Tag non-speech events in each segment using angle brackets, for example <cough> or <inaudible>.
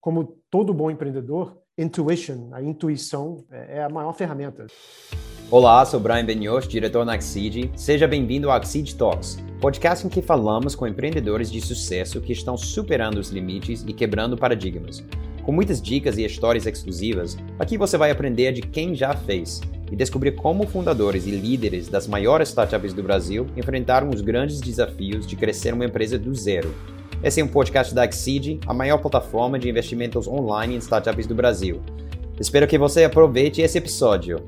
como todo bom empreendedor, intuition, a intuição é, é a maior ferramenta. Olá, sou Brian Benioff, diretor na Axid. Seja bem-vindo ao Axid Talks, podcast em que falamos com empreendedores de sucesso que estão superando os limites e quebrando paradigmas. Com muitas dicas e histórias exclusivas, aqui você vai aprender de quem já fez e descobrir como fundadores e líderes das maiores startups do Brasil enfrentaram os grandes desafios de crescer uma empresa do zero. Esse é um podcast da Exceed, a maior plataforma de investimentos online em startups do Brasil. Espero que você aproveite esse episódio.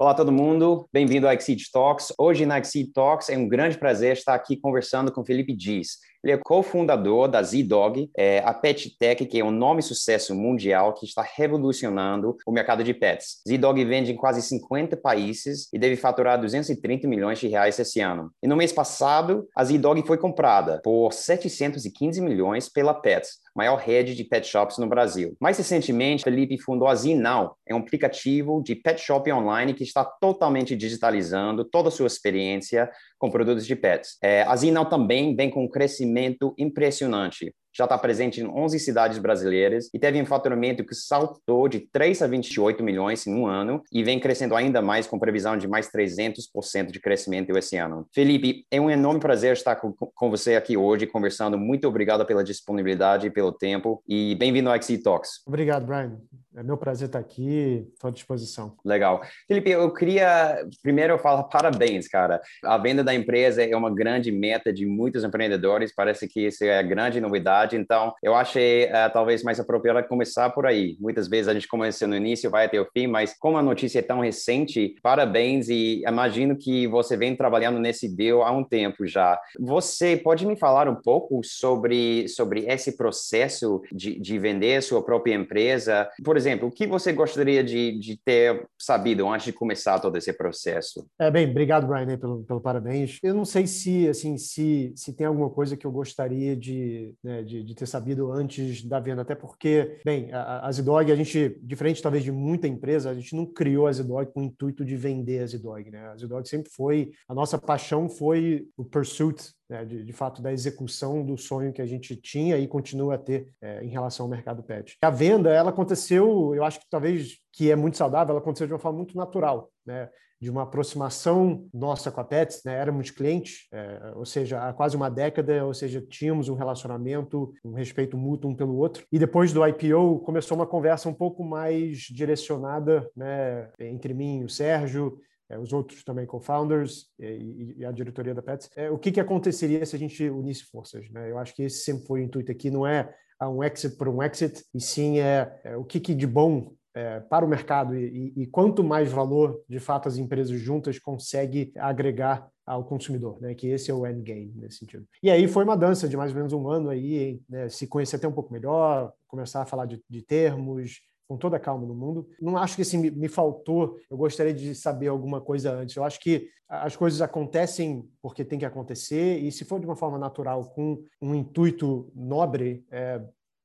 Olá todo mundo, bem-vindo ao Exceed Talks. Hoje na Exceed Talks é um grande prazer estar aqui conversando com Felipe Dias. Ele é cofundador da Z-Dog, é, a Pet Tech, que é um nome sucesso mundial que está revolucionando o mercado de pets. Z-Dog vende em quase 50 países e deve faturar 230 milhões de reais esse ano. E no mês passado, a Z-Dog foi comprada por 715 milhões pela Pets, maior rede de pet shops no Brasil. Mais recentemente, Felipe fundou a Z-Now, é um aplicativo de pet shop online que está totalmente digitalizando toda a sua experiência com produtos de pets. É, a Z-Now também vem com um crescimento impressionante já está presente em 11 cidades brasileiras e teve um faturamento que saltou de 3 a 28 milhões em um ano e vem crescendo ainda mais com previsão de mais 300% de crescimento esse ano. Felipe, é um enorme prazer estar com, com você aqui hoje conversando. Muito obrigado pela disponibilidade e pelo tempo e bem-vindo ao XC Talks. Obrigado, Brian. É meu prazer estar aqui, estou à disposição. Legal. Felipe, eu queria primeiro falar parabéns, cara. A venda da empresa é uma grande meta de muitos empreendedores, parece que isso é a grande novidade verdade. Então, eu achei uh, talvez mais apropriado começar por aí. Muitas vezes a gente começa no início, vai até o fim, mas como a notícia é tão recente, parabéns e imagino que você vem trabalhando nesse deal há um tempo já. Você pode me falar um pouco sobre, sobre esse processo de, de vender sua própria empresa? Por exemplo, o que você gostaria de, de ter sabido antes de começar todo esse processo? É, bem, obrigado, Brian, pelo, pelo parabéns. Eu não sei se, assim, se, se tem alguma coisa que eu gostaria de, né, de, de, ter sabido antes da venda, até porque, bem, a, a Zidog, a gente, diferente talvez de muita empresa, a gente não criou a Zidog com o intuito de vender a Zidog, né? A Zidog sempre foi, a nossa paixão foi o pursuit, né, de, de, fato, da execução do sonho que a gente tinha e continua a ter é, em relação ao mercado pet. A venda, ela aconteceu, eu acho que talvez que é muito saudável, ela aconteceu de uma forma muito natural, né? De uma aproximação nossa com a Pets, né? éramos clientes, é, ou seja, há quase uma década, ou seja, tínhamos um relacionamento, um respeito mútuo um pelo outro. E depois do IPO começou uma conversa um pouco mais direcionada né, entre mim e o Sérgio, é, os outros também co-founders e, a diretoria da Pets. É, o que, que aconteceria se a gente unisse forças? Né? Eu acho que esse sempre foi o intuito aqui, não é um exit por um exit, e sim é, é o que, que de bom é, para o mercado e, e, quanto mais valor, de fato, as empresas juntas conseguem agregar ao consumidor, né? Que esse é o endgame nesse sentido. E aí foi uma dança de mais ou menos um ano aí, né? se conhecer até um pouco melhor, começar a falar de, de termos, com toda a calma no mundo. Não acho que assim, me, me, faltou, eu gostaria de saber alguma coisa antes. Eu acho que as coisas acontecem porque tem que acontecer, e se for de uma forma natural, com um intuito nobre, é,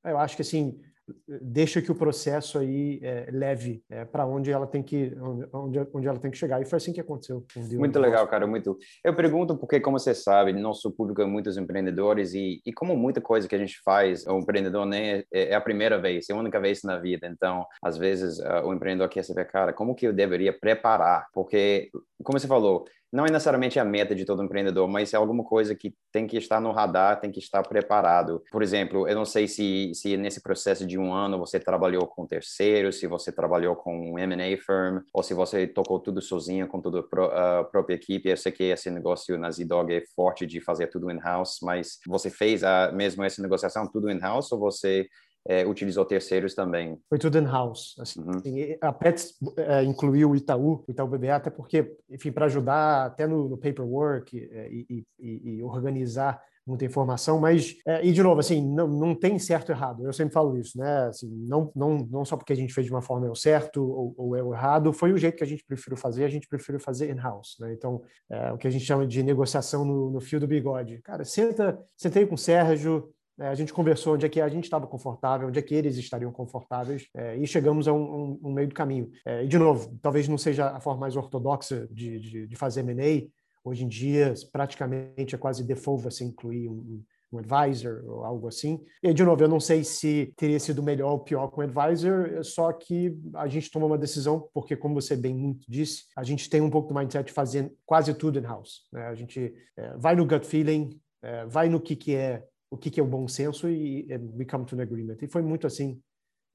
eu acho que assim, deixa que o processo aí é, leve é, para onde ela tem que onde, onde ela tem que chegar. E foi assim que aconteceu muito legal cara muito. Eu pergunto porque como você sabe nosso público é muitos empreendedores e, e como muita coisa que a gente faz o empreendedor nem é, é a primeira vez é a única vez na vida. Então às vezes uh, o empreendedor quer saber cara como que eu deveria preparar? Porque como você falou não é necessariamente a meta de todo empreendedor, mas é alguma coisa que tem que estar no radar, tem que estar preparado. Por exemplo, eu não sei se, se nesse processo de um ano você trabalhou com terceiro, se você trabalhou com um M&A firm, ou se você tocou tudo sozinho com toda a própria equipe. Eu sei que esse negócio na Z-Dog é forte de fazer tudo in-house, mas você fez a, mesmo essa negociação tudo in-house ou você é, utilizou terceiros também? Foi tudo in-house. Assim. Uhum. A Pets é, incluiu o Itaú, o Itaú BBA, até porque, enfim, para ajudar até no, no paperwork é, e, e, e, organizar muita informação, mas, é, e de novo, assim, não, não tem certo e errado, eu sempre falo isso, né, assim, não, não, não só porque a gente fez de uma forma é o certo ou, ou é o errado, foi o jeito que a gente preferiu fazer, a gente preferiu fazer in-house, né, então, é, o que a gente chama de negociação no, no fio do bigode. Cara, senta, sentei com o Sérgio, a gente conversou onde é que a gente estava confortável, onde é que eles estariam confortáveis, é, e chegamos a um, um, um meio do caminho. É, e, de novo, talvez não seja a forma mais ortodoxa de, de, de fazer M&A. Hoje em dia, praticamente é quase default você incluir um, um advisor ou algo assim. E, de novo, eu não sei se teria sido melhor ou pior com o advisor, só que a gente toma uma decisão, porque, como você bem muito disse, a gente tem um pouco do mindset de fazer quase tudo in-house. Né? A gente é, vai no gut feeling, é, vai no que, que é o que, que é o bom senso e, e we come to an agreement. E foi muito assim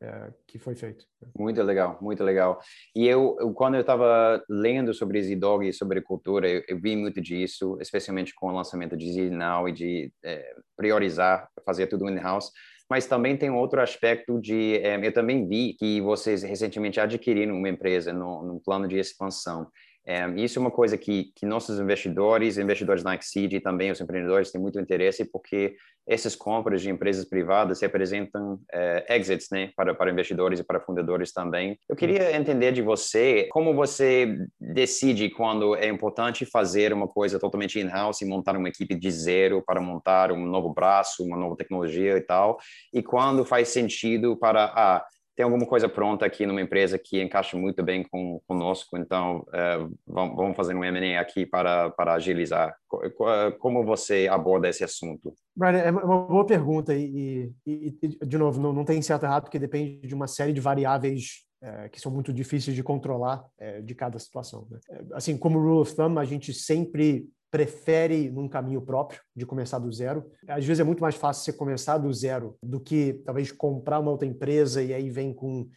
é, que foi feito. Muito legal, muito legal. E eu, eu quando eu estava lendo sobre Zidog e sobre cultura, eu, eu, vi muito disso, especialmente com o lançamento de Zinal e de é, priorizar, fazer tudo in-house. Mas também tem outro aspecto de, é, eu também vi que vocês recentemente adquiriram uma empresa no plano de expansão. É, isso é uma coisa que, que nossos investidores, investidores na Exceed e também os empreendedores têm muito interesse, porque essas compras de empresas privadas representam é, exits né, para, para investidores e para fundadores também. Eu queria entender de você como você decide quando é importante fazer uma coisa totalmente in-house e montar uma equipe de zero para montar um novo braço, uma nova tecnologia e tal, e quando faz sentido para. Ah, tem alguma coisa pronta aqui numa empresa que encaixa muito bem com conosco, então uh, vamos fazer um M&A aqui para, para agilizar. Como você aborda esse assunto? Brian, é uma boa pergunta e, e, e de novo, não, não tem certo errado, porque depende de uma série de variáveis é, que são muito difíceis de controlar é, de cada situação. Né? Assim, como rule of thumb, a gente sempre prefere num caminho próprio, de começar do zero. Às vezes é muito mais fácil você começar do zero do que talvez comprar uma outra empresa e aí vem com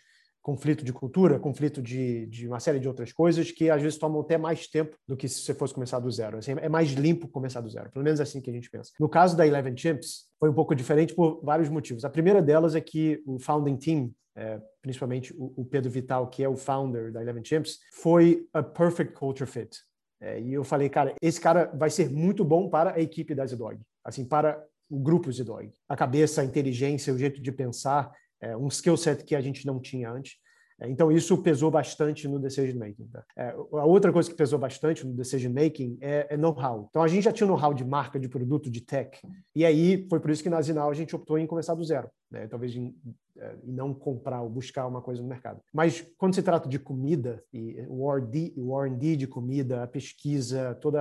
conflito de cultura, conflito de, de uma série de outras coisas que às vezes tomam até mais tempo do que se você fosse começar do zero. Assim, é mais limpo começar do zero, pelo menos é assim que a gente pensa. No caso da Eleven Champs, foi um pouco diferente por vários motivos. A primeira delas é que o founding team é, principalmente o, Pedro Vital, que é o founder da Eleven Champs, foi a perfect culture fit. É, e eu falei, cara, esse cara vai ser muito bom para a equipe da Zidog, assim, para o grupo Zidog. A cabeça, a inteligência, o jeito de pensar, é, um skill set que a gente não tinha antes. É, então, isso pesou bastante no decision making. Tá? É, a outra coisa que pesou bastante no decision making é, é know-how. Então, a gente já tinha know-how de marca, de produto, de tech. E aí, foi por isso que na Zinal a gente optou em começar do zero. Né? Talvez em, é, e não comprar ou buscar uma coisa no mercado. Mas quando se trata de comida, e o R&D de comida, a pesquisa, todo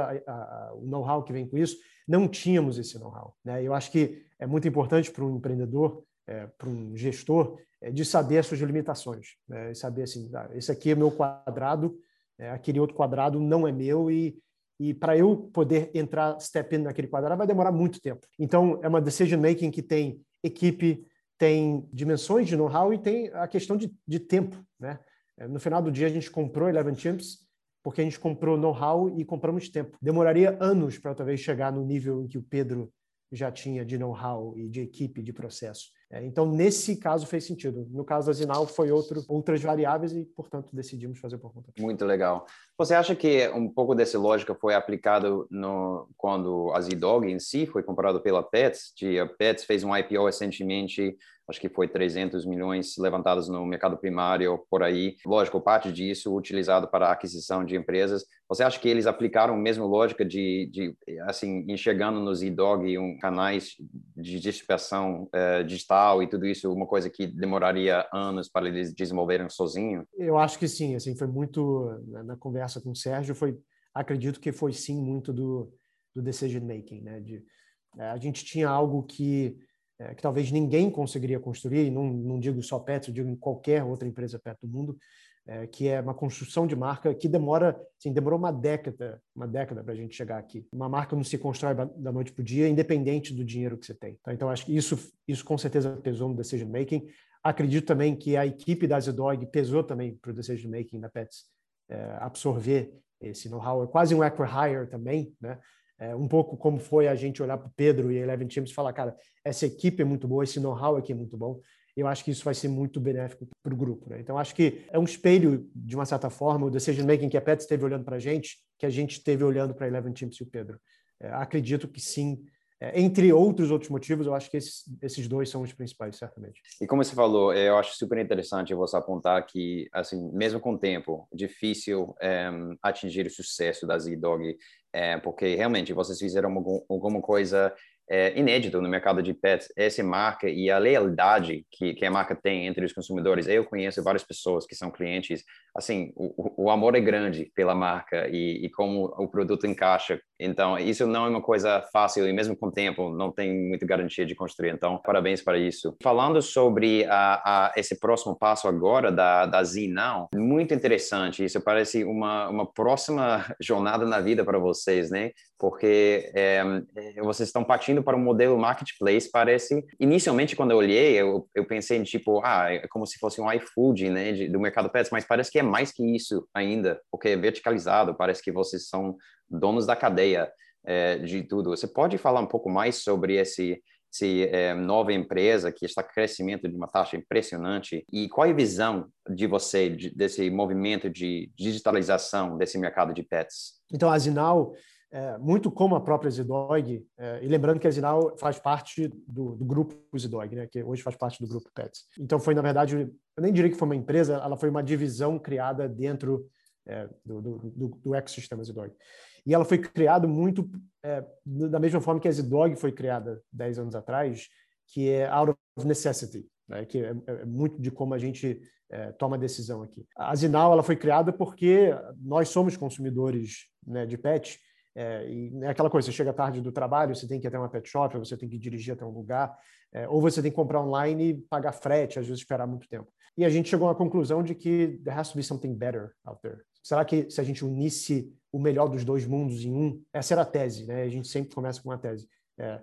o know-how que vem com isso, não tínhamos esse know-how. Né? Eu acho que é muito importante para um empreendedor, é, para um gestor, é, de saber as suas limitações. Né? Saber assim, ah, esse aqui é meu quadrado, é, aquele outro quadrado não é meu e e para eu poder entrar step in naquele quadrado vai demorar muito tempo. Então é uma decision making que tem equipe, tem dimensões de know-how e tem a questão de, de tempo. Né? É, no final do dia, a gente comprou Eleven Champs porque a gente comprou know-how e compramos tempo. Demoraria anos para talvez chegar no nível em que o Pedro já tinha de know-how e de equipe, de processo. É, então, nesse caso, fez sentido. No caso da Zinal, foi outro, outras variáveis e, portanto, decidimos fazer por conta. Muito legal. Você acha que um pouco dessa lógica foi aplicado no, quando a Zidog em si foi comprado pela Pets? a Pets fez um IPO recentemente acho que foi 300 milhões levantados no mercado primário por aí. Lógico, parte disso utilizado para a aquisição de empresas. Você acha que eles aplicaram a mesma lógica de, de assim, enxergando nos e-dog um, canais de distribuição uh, digital e tudo isso, uma coisa que demoraria anos para eles desenvolverem sozinho? Eu acho que sim, assim, foi muito, na conversa com o Sérgio, foi, acredito que foi sim muito do, do decision making, né? De, eh, a gente tinha algo que é, que talvez ninguém conseguiria construir, não, não digo só Petro, digo em qualquer outra empresa perto do mundo, é, que é uma construção de marca que demora, assim, demorou uma década, uma década para a gente chegar aqui. Uma marca não se constrói da noite para o dia, independente do dinheiro que você tem. Tá? Então, acho que isso, isso com certeza pesou no decision making. Acredito também que a equipe da Zedog pesou também para o decision making da Pets é, absorver esse know-how. É quase um acquire também, né? É, um pouco como foi a gente olhar para o Pedro e a Eleven Teams e falar, cara, essa equipe é muito boa, esse know-how aqui é muito bom. Eu acho que isso vai ser muito benéfico para o grupo. Né? Então, acho que é um espelho, de uma certa forma, o decision making que a Pet esteve olhando para a gente, que a gente esteve olhando para a Eleven Teams e o Pedro. É, acredito que sim, é, entre outros outros motivos, eu acho que esses, esses dois são os principais, certamente. E como você falou, eu acho super interessante você apontar que, assim, mesmo com o tempo, difícil é, atingir o sucesso da Z-Dog, é, porque realmente vocês fizeram alguma coisa é, inédito no mercado de pets, essa marca e a lealdade que, que a marca tem entre os consumidores. Eu conheço várias pessoas que são clientes, assim, o, o amor é grande pela marca e, e como o produto encaixa Então, isso não é uma coisa fácil e mesmo com o tempo não tem muita garantia de construir. Então, parabéns para isso. Falando sobre a, a, esse próximo passo agora da, da Zinão, muito interessante. Isso parece uma, uma próxima <laughs> jornada na vida para vocês, né? Porque é, vocês estão partindo para um modelo marketplace, parece... Inicialmente, quando eu olhei, eu, eu pensei em tipo, ah, é como se fosse um iFood, né, de, do mercado pets, mas parece que é mais que isso ainda, porque é verticalizado, parece que vocês são donos da cadeia é, de tudo. Você pode falar um pouco mais sobre esse, é, nova empresa que está crescimento de uma taxa impressionante e qual é a visão de você de, desse movimento de digitalização desse mercado de pets? Então, a Zinal, é, muito como a própria Zidog, é, e lembrando que a Zinal faz parte do, do grupo Zidog, né, que hoje faz parte do grupo Pets. Então, foi, na verdade, eu nem diria que foi uma empresa, ela foi uma divisão criada dentro é, do, do, do, ecossistema Zidog. E ela foi criada muito é, da mesma forma que a Zidog foi criada 10 anos atrás, que é out of necessity, né? que é, é, muito de como a gente é, toma decisão aqui. A Zinal ela foi criada porque nós somos consumidores né, de pet, é, e é aquela coisa, você chega tarde do trabalho, você tem que ir até uma pet shop, você tem que dirigir até um lugar, é, ou você tem que comprar online e pagar frete, às vezes esperar muito tempo. E a gente chegou à conclusão de que there has to be something better out there. Será que se a gente unisse o melhor dos dois mundos em um? Essa era a tese, né? A gente sempre começa com uma tese. É,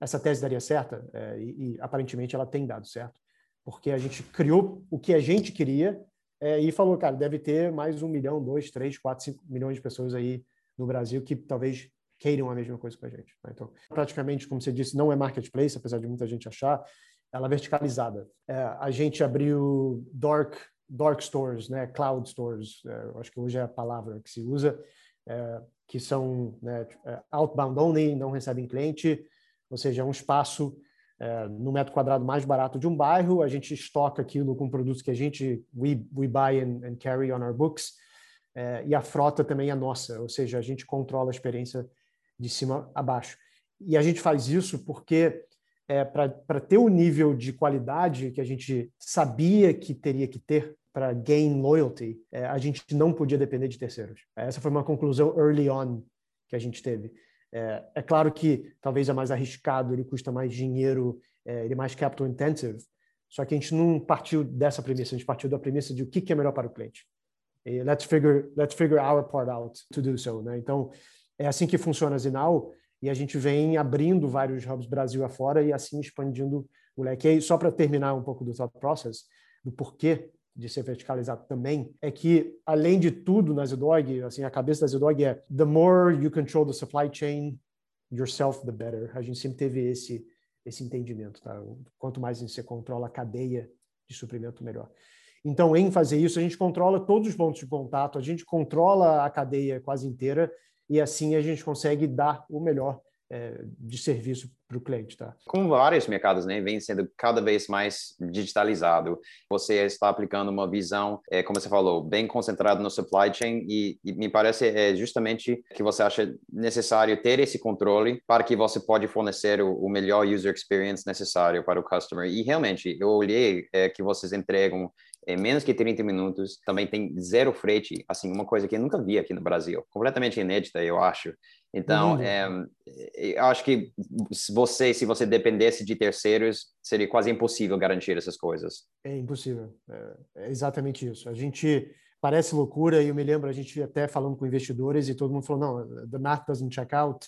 essa tese daria certa é, e, e, aparentemente ela tem dado certo, porque a gente criou o que a gente queria é, e falou, cara, deve ter mais um milhão, dois, três, quatro, cinco milhões de pessoas aí no Brasil que talvez queiram a mesma coisa com a gente. Né? Então, praticamente, como você disse, não é marketplace, apesar de muita gente achar, ela é verticalizada. É, a gente abriu Dark dark stores, né, cloud stores, é, acho que hoje é a palavra que se usa, é, que são né, é, outbound only, não recebem cliente, ou seja, é um espaço é, no metro quadrado mais barato de um bairro, a gente estoca aquilo com produtos que a gente, we, we buy and, and carry on our books, é, e a frota também é nossa, ou seja, a gente controla a experiência de cima a baixo. E a gente faz isso porque é, para ter o nível de qualidade que a gente sabia que teria que ter para gain loyalty, é, a gente não podia depender de terceiros. Essa foi uma conclusão early on que a gente teve. É, é claro que talvez é mais arriscado, ele custa mais dinheiro, é, ele é mais capital intensive, só que a gente não partiu dessa premissa, a gente partiu da premissa de o que, que é melhor para o cliente. E let's figure, let's figure our part out to do so. Né? Então, é assim que funciona a Zinal e a gente vem abrindo vários hubs Brasil afora e assim expandindo o leque. E só para terminar um pouco do thought process, do porquê de ser verticalizado também, é que, além de tudo na Zedog, assim, a cabeça da Zedog é the more you control the supply chain yourself, the better. A gente sempre teve esse, esse entendimento, tá? Quanto mais você controla a cadeia de suprimento, melhor. Então, em fazer isso, a gente controla todos os pontos de contato, a gente controla a cadeia quase inteira e assim a gente consegue dar o melhor é, de serviço para o cliente, tá? Com vários mercados, né, vem sendo cada vez mais digitalizado. Você está aplicando uma visão, é, como você falou, bem concentrada no supply chain e, e, me parece é justamente que você acha necessário ter esse controle para que você pode fornecer o, o melhor user experience necessário para o customer. E realmente, eu olhei é, que vocês entregam é, menos que 30 minutos, também tem zero frete, assim, uma coisa que eu nunca vi aqui no Brasil, completamente inédita, eu acho. Então, uhum. é, eu acho que se você, se você dependesse de terceiros, seria quase impossível garantir essas coisas. É impossível, é, é exatamente isso. A gente parece loucura, e eu me lembro a gente até falando com investidores e todo mundo falou, não, the math doesn't check out,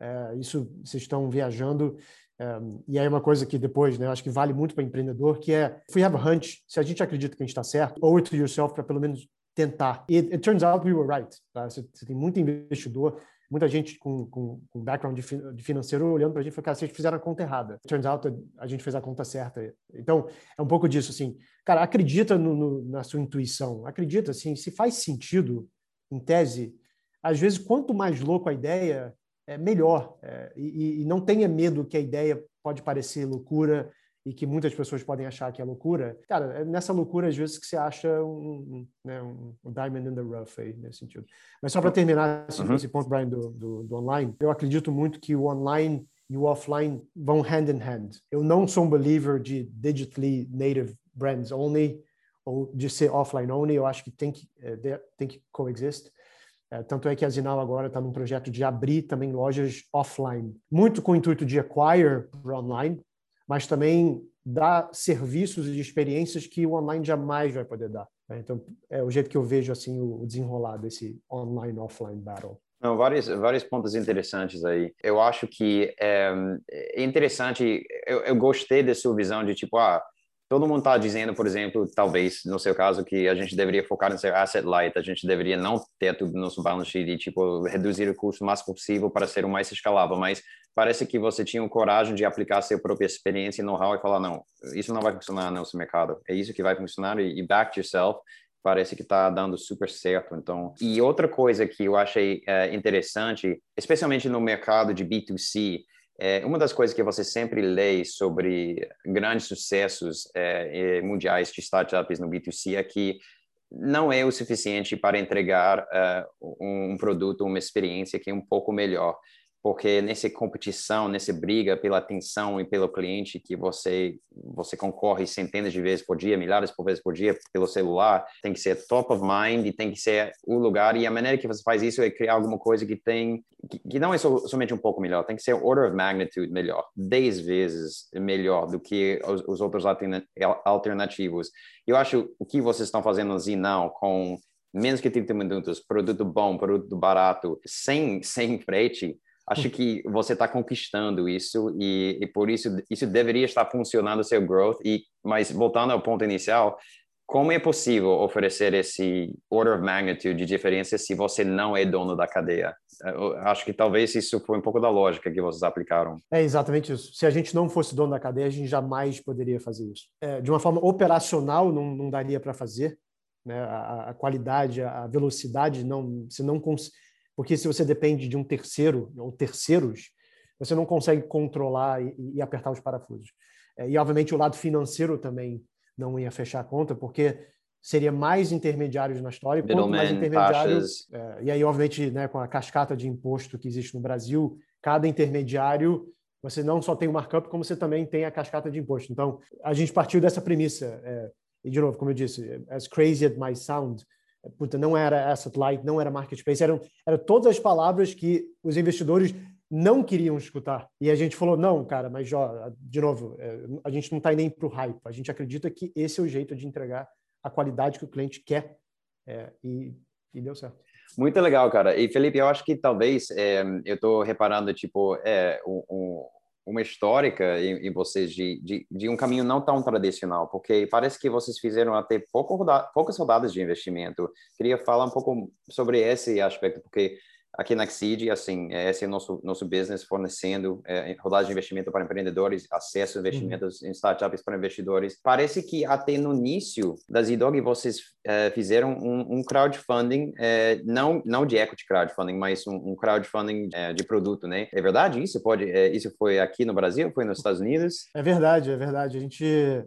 é, isso vocês estão viajando, um, e aí uma coisa que depois, né, eu acho que vale muito para empreendedor, que é, if we have a hunch, se a gente acredita que a gente está certo, owe it to yourself para pelo menos tentar. It, it, turns out we were right. Tá? Você, você, tem muito investidor, muita gente com, com, com background de, de financeiro olhando para a gente e falando, cara, vocês fizeram a conta errada. It turns out a gente fez a conta certa. Então, é um pouco disso, assim. Cara, acredita no, no, na sua intuição. Acredita, assim, se faz sentido, em tese, às vezes, quanto mais louco a ideia, é, melhor. É, e, e, não tenha medo que a ideia pode parecer loucura e que muitas pessoas podem achar que é loucura. Cara, é nessa loucura, às vezes, que você acha um, um, né, um diamond in the rough aí, nesse sentido. Mas só para terminar esse, uhum. esse, ponto, Brian, do, do, do online, eu acredito muito que o online e o offline vão hand in hand. Eu não sou um believer de digitally native brands only ou de ser offline only. Eu acho que tem que, é, tem que coexist. É, tanto é que a Zinal agora está num projeto de abrir também lojas offline, muito com o intuito de acquire para online, mas também dar serviços e experiências que o online jamais vai poder dar. Né? Então, é o jeito que eu vejo assim o desenrolar desse online-offline battle. Não, vários, vários pontos interessantes aí. Eu acho que é, é interessante, eu, eu gostei da sua visão de tipo, ah, todo mundo está dizendo, por exemplo, talvez no seu caso, que a gente deveria focar em ser asset light, a gente deveria não ter tudo no nosso balance sheet e tipo reduzir o custo o mais possível para ser o mais escalável. Mas parece que você tinha coragem de aplicar sua própria experiência e know-how e falar não, isso não vai funcionar no nosso mercado. É isso que vai funcionar e, e back yourself parece que está dando super certo. Então, e outra coisa que eu achei é, interessante, especialmente no mercado de B2C, é, uma das coisas que você sempre lê sobre grandes sucessos é, mundiais de startups no B2C é que não é o suficiente para entregar uh, um produto, uma experiência que é um pouco melhor porque nessa competição, nessa briga pela atenção e pelo cliente que você você concorre centenas de vezes por dia, milhares por vezes por dia pelo celular, tem que ser top of mind e tem que ser o lugar e a maneira que você faz isso é criar alguma coisa que tem que, que não é so, somente um pouco melhor, tem que ser order of magnitude melhor, 10 vezes melhor do que os, os outros alternativos. Eu acho o que vocês estão fazendo assim não com menos que 30 minutos, produto bom, produto barato, sem sem frete, acho que você está conquistando isso e, e, por isso isso deveria estar funcionando o seu growth e mas voltando ao ponto inicial como é possível oferecer esse order of magnitude de diferença se você não é dono da cadeia? Eu acho que talvez isso foi um pouco da lógica que vocês aplicaram. É exatamente isso. Se a gente não fosse dono da cadeia, a gente jamais poderia fazer isso. É, de uma forma operacional, não, não daria para fazer. Né? A, a, qualidade, a velocidade, não, se não consegue porque se você depende de um terceiro ou terceiros, você não consegue controlar e, e apertar os parafusos. É, e, obviamente, o lado financeiro também não ia fechar a conta, porque seria mais intermediários na história. Quanto mais intermediários. É, e aí, obviamente, né, com a cascata de imposto que existe no Brasil, cada intermediário você não só tem o markup, como você também tem a cascata de imposto. Então, a gente partiu dessa premissa. É, e, de novo, como eu disse, as crazy as might sound, puta, não era asset light, não era marketplace, eram, eram todas as palavras que os investidores não queriam escutar. E a gente falou, não, cara, mas ó, de novo, é, a gente não está nem para o hype, a gente acredita que esse é o jeito de entregar a qualidade que o cliente quer é, e, e, deu certo. Muito legal, cara. E Felipe, eu acho que talvez é, eu estou reparando tipo é um, uma histórica em, em vocês de, de, de, um caminho não tão tradicional, porque parece que vocês fizeram até pouco poucas rodadas de investimento. Queria falar um pouco sobre esse aspecto, porque aqui na Exceed, assim, é, esse é o nosso, nosso business fornecendo é, rodadas de investimento para empreendedores, acesso a investimentos uhum. em startups para investidores. Parece que até no início das IDOG vocês é, fizeram um, um crowdfunding, é, não, não de equity crowdfunding, mas um, um crowdfunding é, de produto, né? É verdade isso? Pode, é, isso foi aqui no Brasil? Foi nos Estados Unidos? É verdade, é verdade. A gente,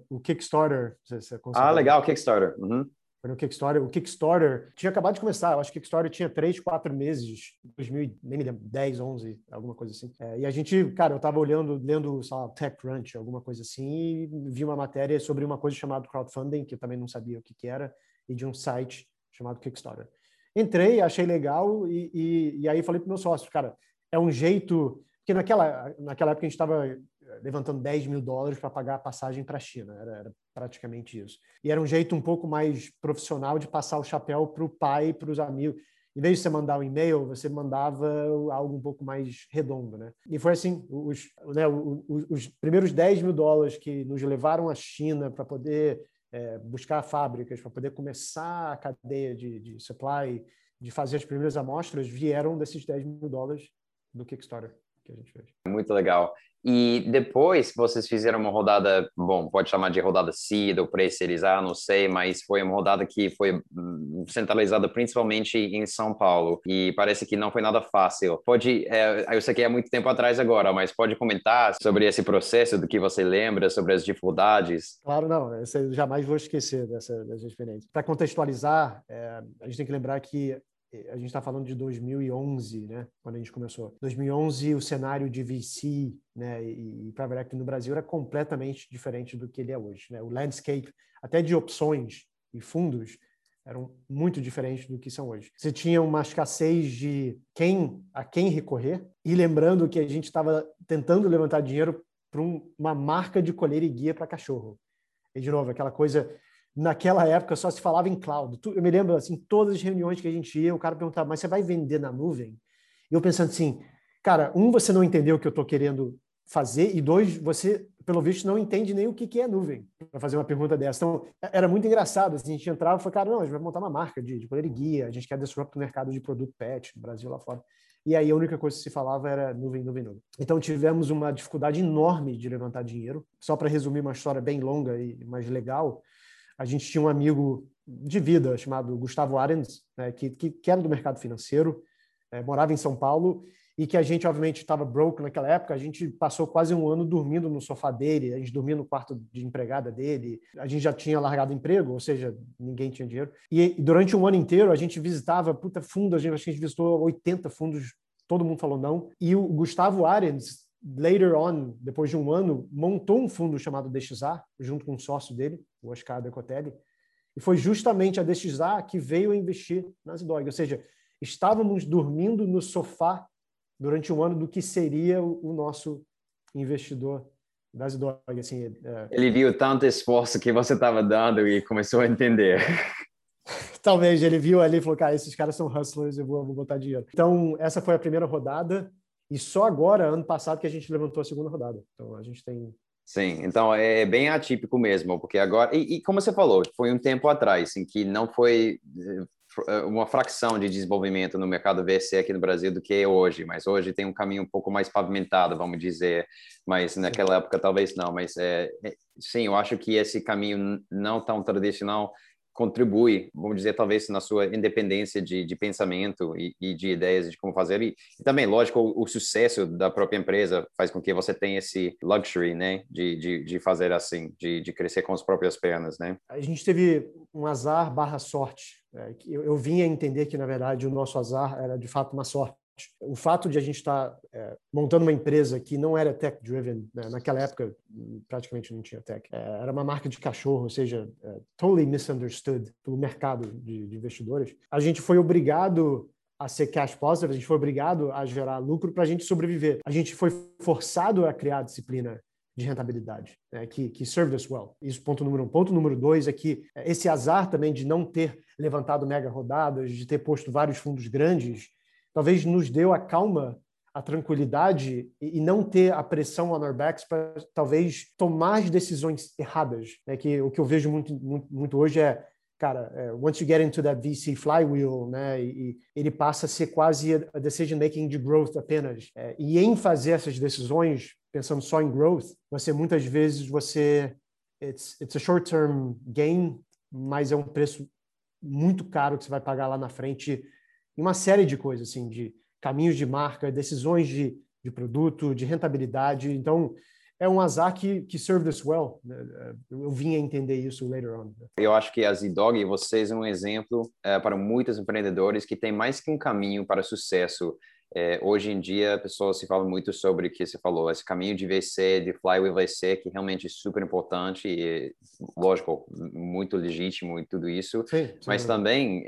o Kickstarter, você, você Ah, legal, Kickstarter. Uhum. Foi no Kickstarter. O Kickstarter tinha acabado de começar. Eu acho que o Kickstarter tinha três, quatro meses, 2010, 11, alguma coisa assim. É, e a gente, cara, eu estava olhando, lendo, sei lá, TechCrunch, alguma coisa assim, e vi uma matéria sobre uma coisa chamada crowdfunding, que eu também não sabia o que, que era, e de um site chamado Kickstarter. Entrei, achei legal, e, e, e aí falei para meu sócio, cara, é um jeito. Porque naquela, naquela época a gente estava levantando 10 mil dólares para pagar a passagem para a China. Era, era, praticamente isso. E era um jeito um pouco mais profissional de passar o chapéu para o pai, para os amigos. Em vez de você mandar um e-mail, você mandava algo um pouco mais redondo, né? E foi assim, os, né, os, os primeiros 10 mil dólares que nos levaram à China para poder é, buscar fábricas, para poder começar a cadeia de, de supply, de fazer as primeiras amostras, vieram desses 10 mil dólares do Kickstarter que a gente fez. Muito legal. E depois vocês fizeram uma rodada, bom, pode chamar de rodada seed ou pré-serizar, não sei, mas foi uma rodada que foi hum, centralizada principalmente em São Paulo e parece que não foi nada fácil. Pode, é, eu sei que é muito tempo atrás agora, mas pode comentar sobre esse processo, do que você lembra, sobre as dificuldades? Claro, não, eu jamais vou esquecer dessa, dessa experiência. Para contextualizar, é, a gente tem que lembrar que a gente está falando de 2011, né, quando a gente começou. 2011, o cenário de VC né, e, private equity no Brasil era completamente diferente do que ele é hoje. Né? O landscape, até de opções e fundos, eram muito diferentes do que são hoje. Você tinha uma escassez de quem a quem recorrer e lembrando que a gente estava tentando levantar dinheiro para um, uma marca de colher e guia para cachorro. E de novo, aquela coisa naquela época só se falava em cloud. Eu me lembro assim, todas as reuniões que a gente ia, o cara perguntava: "Mas você vai vender na nuvem?" E eu pensando assim, cara, um você não entendeu o que eu estou querendo fazer e dois você pelo visto, não entende nem o que, que é nuvem para fazer uma pergunta dessa. Então, é, era muito engraçado. Assim, a gente entrava e falava, cara, não, a gente vai montar uma marca de, de poder guia, a gente quer disrupt o mercado de produto pet no Brasil lá fora. E aí a única coisa que se falava era nuvem, nuvem, nuvem. Então tivemos uma dificuldade enorme de levantar dinheiro. Só para resumir uma história bem longa e mais legal, a gente tinha um amigo de vida chamado Gustavo Arends, né, que, que, que, era do mercado financeiro, é, morava em São Paulo e que a gente, obviamente, estava broke naquela época. A gente passou quase um ano dormindo no sofá dele, a gente dormia no quarto de empregada dele. A gente já tinha largado emprego, ou seja, ninguém tinha dinheiro. E, durante um ano inteiro a gente visitava, puta, fundos, a gente, a gente visitou 80 fundos, todo mundo falou não. E o Gustavo Arends, later on, depois de um ano, montou um fundo chamado DXA, junto com um sócio dele, o Oscar Decotelli. E foi justamente a DXA que veio investir nas DOG. Ou seja, estávamos dormindo no sofá durante um ano do que seria o, nosso investidor das Dog. Assim, é... Ele viu tanto esforço que você estava dando e começou a entender. <laughs> Talvez ele viu ali e falou: cara, esses caras são hustlers, eu vou, vou botar dinheiro. Então, essa foi a primeira rodada. E só agora, ano passado, que a gente levantou a segunda rodada. Então, a gente tem Sim, então é bem atípico mesmo, porque agora, e, e, como você falou, foi um tempo atrás em que não foi eh, uma fração de desenvolvimento no mercado VC aqui no Brasil do que é hoje, mas hoje tem um caminho um pouco mais pavimentado, vamos dizer, mas naquela época talvez não, mas é, é sim, eu acho que esse caminho não tão tradicional contribui, vamos dizer, talvez na sua independência de, de pensamento e, e, de ideias de como fazer. E, e também, lógico, o, o, sucesso da própria empresa faz com que você tenha esse luxury, né, de, de, de fazer assim, de, de crescer com as próprias pernas, né? A gente teve um azar barra sorte. É, eu, eu vinha entender que, na verdade, o nosso azar era, de fato, uma sorte o fato de a gente estar tá, é, montando uma empresa que não era tech-driven, né? naquela época praticamente não tinha tech, é, era uma marca de cachorro, ou seja, é, totally misunderstood pelo mercado de, de investidores, a gente foi obrigado a ser cash positive, a gente foi obrigado a gerar lucro para a gente sobreviver. A gente foi forçado a criar a disciplina de rentabilidade, né, que, que served us well. Isso ponto número um. Ponto número dois é que esse azar também de não ter levantado mega rodadas, de ter posto vários fundos grandes, talvez nos deu a calma, a tranquilidade e, não ter a pressão on our backs para talvez tomar as decisões erradas. Né? Que o que eu vejo muito, muito, muito hoje é cara, é, once you get into that VC flywheel, né, e, e ele passa a ser quase a decision making de growth apenas. É, e em fazer essas decisões, pensando só em growth, você muitas vezes você it's, it's a short term gain, mas é um preço muito caro que você vai pagar lá na frente uma série de coisas, assim, de caminhos de marca, decisões de, de produto, de rentabilidade. Então, é um azar que, que served us well. Né? Eu vim a entender isso later on. Né? Eu acho que a Z-Dog, vocês são um exemplo é, para muitos empreendedores que tem mais que um caminho para sucesso é, hoje em dia, pessoas se falam muito sobre o que você falou, esse caminho de VC, de flywheel VC, que realmente é super importante e, lógico, muito legítimo e tudo isso. Sim, mas também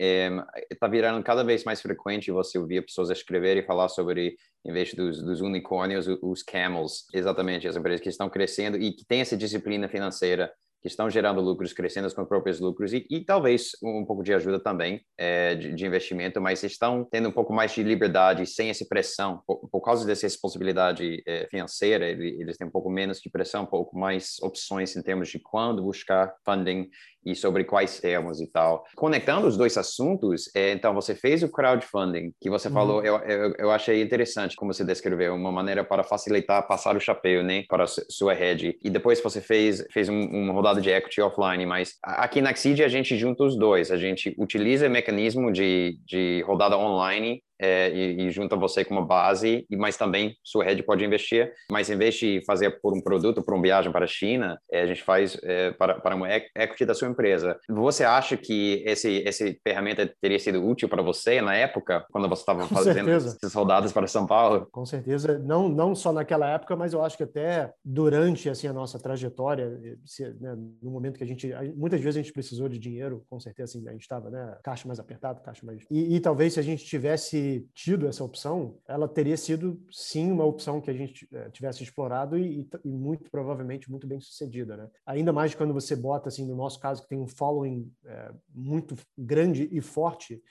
está é, virando cada vez mais frequente você ouvir pessoas escrever e falar sobre, em vez dos, dos unicórnios, os camels, exatamente, as empresas que estão crescendo e que têm essa disciplina financeira que estão gerando lucros, crescendo com os próprios lucros e, e talvez um pouco de ajuda também é, de, de, investimento, mas estão tendo um pouco mais de liberdade sem essa pressão. Por, por causa dessa responsabilidade é, financeira, eles têm um pouco menos de pressão, um pouco mais opções em termos de quando buscar funding e sobre quais termos e tal. Conectando os dois assuntos, é, então você fez o crowdfunding, que você uhum. falou, eu, eu, eu, achei interessante como você descreveu, uma maneira para facilitar passar o chapéu, né, para a sua rede. E depois você fez, fez um, uma rodada de equity offline, mas aqui na Xseed a gente junta os dois, a gente utiliza o mecanismo de, de rodada online é, e, e junta você como base, e mas também sua rede pode investir, mas em vez de fazer por um produto, por uma viagem para a China, é, a gente faz é, para, para uma equity da sua empresa. Você acha que esse, esse ferramenta teria sido útil para você na época, quando você estava fazendo certeza. esses soldados para São Paulo? Com certeza, não, não só naquela época, mas eu acho que até durante assim, a nossa trajetória, se, né, no momento que a gente, muitas vezes a gente precisou de dinheiro, com certeza assim, a gente estava, né, caixa mais apertado, caixa mais... E, e talvez se a gente tivesse tido essa opção, ela teria sido sim uma opção que a gente é, tivesse explorado e, e, muito provavelmente muito bem sucedida, né? Ainda mais quando você bota assim, no nosso caso que tem um following é, muito grande e forte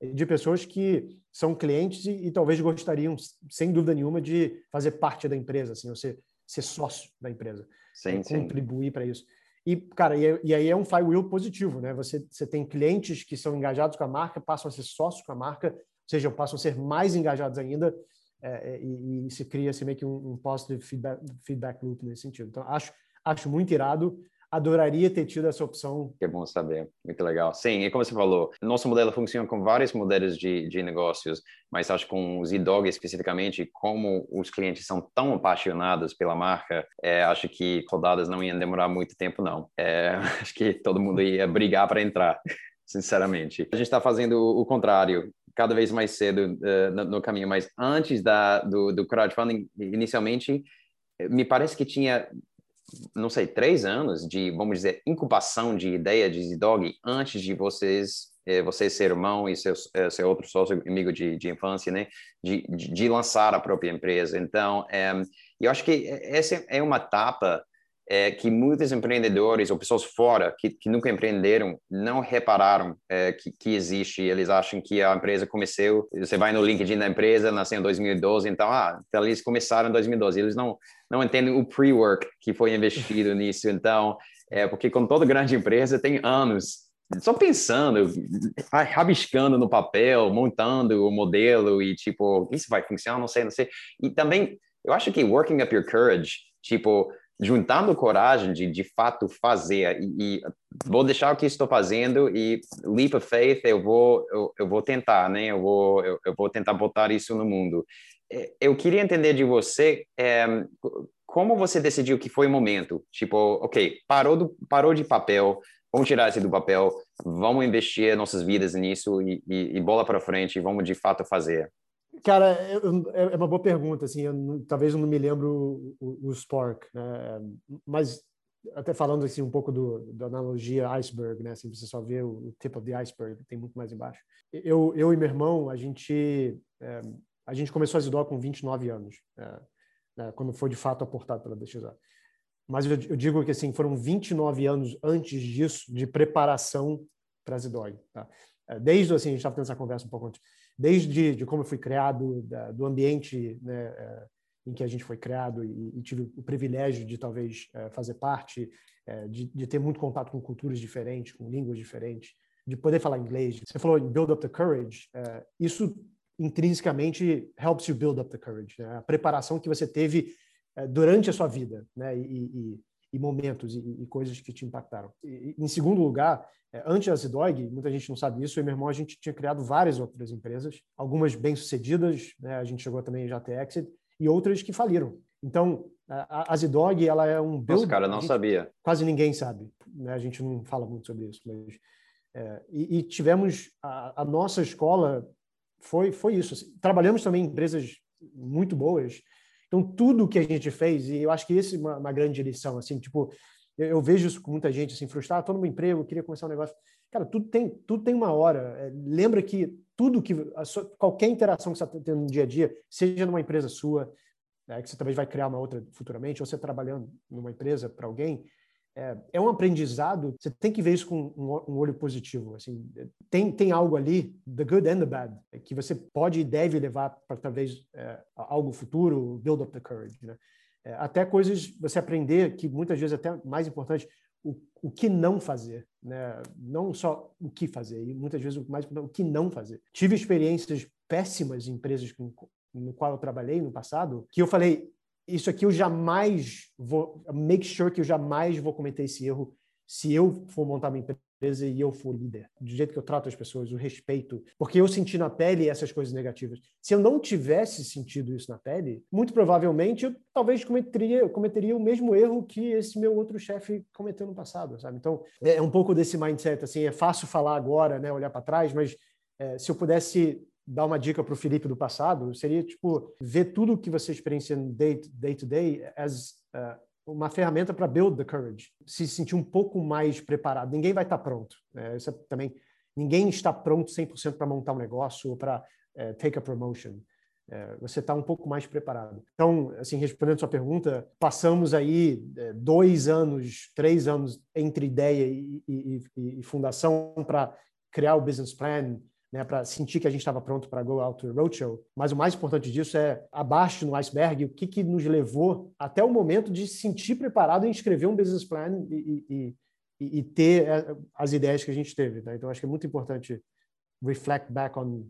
de pessoas que são clientes e, e, talvez gostariam, sem dúvida nenhuma, de fazer parte da empresa, assim, ou ser, ser sócio da empresa, sim, contribuir para isso. E, cara, e, e, aí é um flywheel positivo, né? Você, você tem clientes que são engajados com a marca, passam a ser sócios com a marca, ou seja, passam a ser mais engajados ainda, é, é e, e, se cria assim, meio que um, um positive feedback, feedback loop nesse sentido. Então, acho, acho muito irado adoraria ter tido essa opção. Que bom saber, muito legal. Sim, e como você falou, nosso modelo funciona com vários modelos de, de negócios, mas acho que com os e-dog especificamente, como os clientes são tão apaixonados pela marca, é, acho que rodadas não iam demorar muito tempo, não. É, <laughs> acho que todo mundo ia brigar para entrar, sinceramente. A gente está fazendo o contrário, cada vez mais cedo uh, no, no, caminho, mas antes da, do, do crowdfunding, inicialmente, me parece que tinha não sei, três anos de, vamos dizer, incubação de ideia de dog antes de vocês, eh, você ser irmão e seu, eh, seu outro sócio, amigo de, de infância, né, de, de, de, lançar a própria empresa. Então, eu acho que essa é uma etapa é, que muitos empreendedores ou pessoas fora que, que nunca empreenderam não repararam é, que, que existe. Eles acham que a empresa começou. Você vai no LinkedIn da empresa, nasceu em 2012, então, ah, então eles começaram em 2012. Eles não, não entendem o pre-work que foi investido <laughs> nisso. Então, é porque com toda grande empresa tem anos só pensando, rabiscando no papel, montando o modelo e tipo, isso vai funcionar, não sei, não sei. E também, eu acho que working up your courage, tipo, juntando coragem de de fato fazer. E, e, vou deixar o que estou fazendo e leap of faith eu vou eu, eu vou tentar né? Eu vou eu, eu, vou tentar botar isso no mundo. É, eu queria entender de você é, como você decidiu que foi o momento? Tipo ok parou do parou de papel vamos tirar esse do papel vamos investir nossas vidas nisso e, e, e bola para frente vamos de fato fazer Cara, é uma boa pergunta. Assim, eu, talvez eu não me lembro o, o Spork, né? mas até falando assim um pouco do, da analogia iceberg, né? Assim, você só vê o, o tip of the iceberg, tem muito mais embaixo. Eu, eu e meu irmão, a gente é, a gente começou a Zidó com 29 anos, é, né? quando foi de fato aportado pela DXA. Mas eu, eu, digo que assim foram 29 anos antes disso de preparação para a Zidog. Tá? É, desde assim a gente estava tendo essa conversa um pouco antes desde de como eu fui criado, da, do ambiente né, é, em que a gente foi criado e, e tive o privilégio de talvez é, fazer parte, é, de, de, ter muito contato com culturas diferentes, com línguas diferentes, de poder falar inglês. Você falou em build up the courage. isso intrinsecamente helps you build up the courage. Né? A preparação que você teve durante a sua vida, né? E, e, e momentos e, e, coisas que te impactaram. E, em segundo lugar, é, antes da Zidog, muita gente não sabe isso, eu e meu irmão a gente tinha criado várias outras empresas, algumas bem-sucedidas, né? a gente chegou também já a ter exit, e outras que faliram. Então, a, a Zidog, ela é um build... Nossa, cara, não gente, sabia. Quase ninguém sabe, né? a gente não fala muito sobre isso, mas... É, e, e, tivemos... A, a, nossa escola foi, foi isso. Assim, trabalhamos também em empresas muito boas, então, tudo que a gente fez, e eu acho que esse é uma, uma grande lição, assim, tipo, eu, eu, vejo isso com muita gente, assim, frustrada, estou no meu emprego, queria começar um negócio. Cara, tudo tem, tudo tem uma hora. É, lembra que tudo que, sua, qualquer interação que você está tendo no dia a dia, seja numa empresa sua, né, que você talvez vai criar uma outra futuramente, ou você trabalhando numa empresa para alguém, é, é, um aprendizado. Você tem que ver isso com um, um, olho positivo. Assim, tem tem algo ali, the good and the bad, que você pode e deve levar para talvez é, algo futuro, build up the courage. Né? É, até coisas você aprender que muitas vezes é até mais importante o, o que não fazer, né? Não só o que fazer, e muitas vezes o mais importante o que não fazer. Tive experiências péssimas em empresas com, no qual eu trabalhei no passado, que eu falei, isso aqui eu jamais vou make sure que eu jamais vou cometer esse erro se eu for montar empresa empresa e eu for líder, do jeito que eu trato as pessoas, o respeito, porque eu senti na pele essas coisas negativas. Se eu não tivesse sentido isso na pele, muito provavelmente eu talvez cometeria, cometeria o mesmo erro que esse meu outro chefe cometeu no passado, sabe? Então, é, é um pouco desse mindset, assim, é fácil falar agora, né, olhar para trás, mas é, se eu pudesse dar uma dica para o Felipe do passado, seria, tipo, ver tudo que você experiencia no day, day to day as uh, uma ferramenta para build the courage, se sentir um pouco mais preparado. Ninguém vai estar pronto. Né? Isso é também ninguém está pronto 100% para montar um negócio ou para é, take a promotion. É, você está um pouco mais preparado. Então, assim, respondendo sua pergunta, passamos aí dois anos, três anos entre ideia e, e, e, e fundação para criar o business plan, né, para sentir que a gente estava pronto para go out to roadshow. Mas o mais importante disso é abaixo no iceberg o que, que nos levou até o momento de se sentir preparado em escrever um business plan e, e, e, e ter é, as ideias que a gente teve. Né? Então acho que é muito importante reflect back on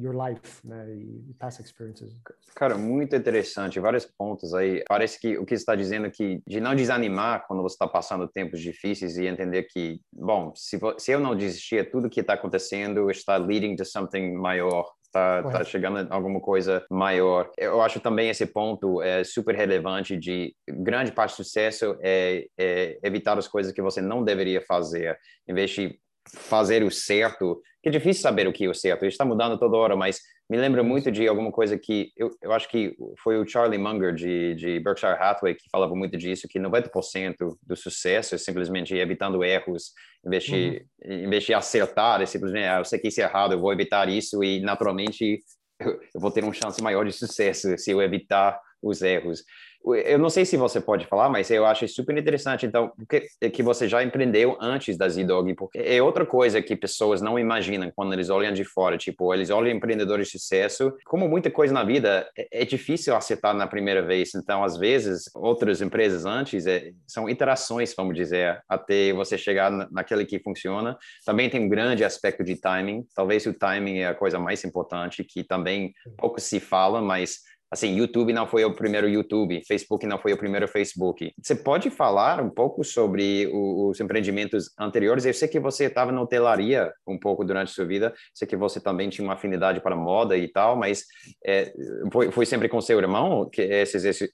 your life, né, e past experiences. Cara, muito interessante, vários pontos aí. Parece que o que está dizendo é que de não desanimar quando você está passando tempos difíceis e entender que, bom, se, se eu não desistir, tudo que está acontecendo está leading to something maior, está tá chegando a alguma coisa maior. Eu acho também esse ponto é super relevante de grande parte do sucesso é, é evitar as coisas que você não deveria fazer, em vez de fazer o certo, que é difícil saber o que é o certo, está mudando toda hora, mas me lembra muito de alguma coisa que eu, eu acho que foi o Charlie Munger de, de Berkshire Hathaway que falava muito disso, que 90% do sucesso é simplesmente evitando erros, em vez de, uhum. em vez de acertar, é simplesmente, ah, eu sei que isso é errado, eu vou evitar isso e naturalmente eu, <laughs> eu vou ter uma chance maior de sucesso se eu evitar os erros. Eu não sei se você pode falar, mas eu acho super interessante, então, que, que você já empreendeu antes da Z-Dog, porque é outra coisa que pessoas não imaginam quando eles olham de fora, tipo, eles olham empreendedores de sucesso, como muita coisa na vida, é, é difícil acertar na primeira vez, então, às vezes, outras empresas antes é, são iterações, vamos dizer, até você chegar naquele que funciona. Também tem um grande aspecto de timing, talvez o timing é a coisa mais importante, que também pouco se fala, mas assim, YouTube não foi o primeiro YouTube, Facebook não foi o primeiro Facebook. Você pode falar um pouco sobre os empreendimentos anteriores? Eu sei que você estava na hotelaria um pouco durante a sua vida, sei que você também tinha uma afinidade para moda e tal, mas é, foi, foi, sempre com seu irmão que esses, esses,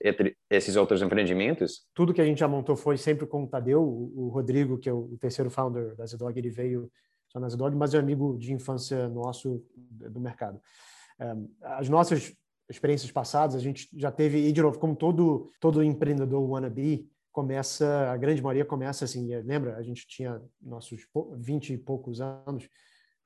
esses outros empreendimentos? Tudo que a gente já montou foi sempre com o Tadeu, o Rodrigo, que é o terceiro founder da Zedog, ele veio só na Zedog, mas é amigo de infância nosso do mercado. As nossas experiências passadas, a gente já teve, e de novo, como todo, todo empreendedor wannabe, começa, a grande maioria começa assim, lembra? A gente tinha nossos 20 e poucos anos,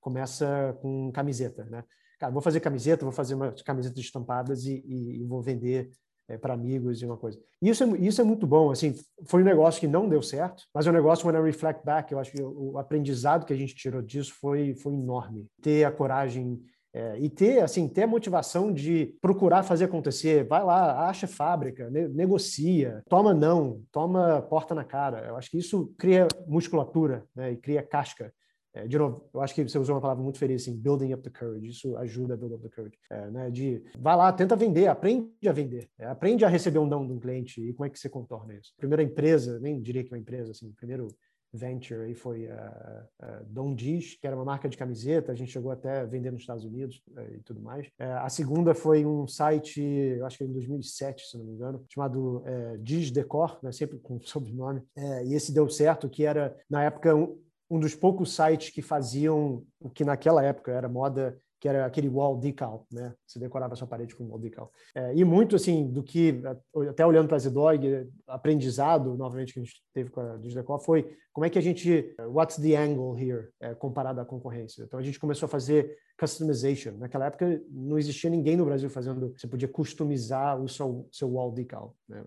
começa com camiseta, né? Cara, vou fazer camiseta, vou fazer uma camiseta estampadas e, e, e vou vender é, para amigos e uma coisa. Isso é, isso é muito bom, assim, foi um negócio que não deu certo, mas é um negócio, when I reflect back, eu acho que o aprendizado que a gente tirou disso foi, foi enorme. Ter a coragem é, e ter, assim, ter a motivação de procurar fazer acontecer. Vai lá, acha fábrica, ne negocia, toma não, toma porta na cara. Eu acho que isso cria musculatura né, e cria casca. É, de novo, eu acho que você usou uma palavra muito feliz, assim, building up the courage. Isso ajuda a build up the courage. É, né, de, vai lá, tenta vender, aprende a vender. É, aprende a receber um não de um cliente e como é que você contorna isso. Primeira empresa, nem diria que uma empresa, assim, primeiro venture aí foi a, a Don Dish, que era uma marca de camiseta, a gente chegou até a vender nos Estados Unidos eh, e tudo mais. É, a segunda foi um site, eu acho que em 2007, se não me engano, chamado é, Dish Decor, né, sempre com <laughs> sobrenome, é, e esse deu certo, que era, na época, um, um dos poucos sites que faziam o que naquela época era moda que era aquele wall decal, né? Você decorava a sua parede com wall decal. É, e muito, assim, do que, até olhando para a Zdog, aprendizado, novamente, que a gente teve com a Digidecor, foi como é que a gente, what's the angle here, é, comparado à concorrência. Então, a gente começou a fazer customization. Naquela época, não existia ninguém no Brasil fazendo, você podia customizar o seu, seu wall decal. Né?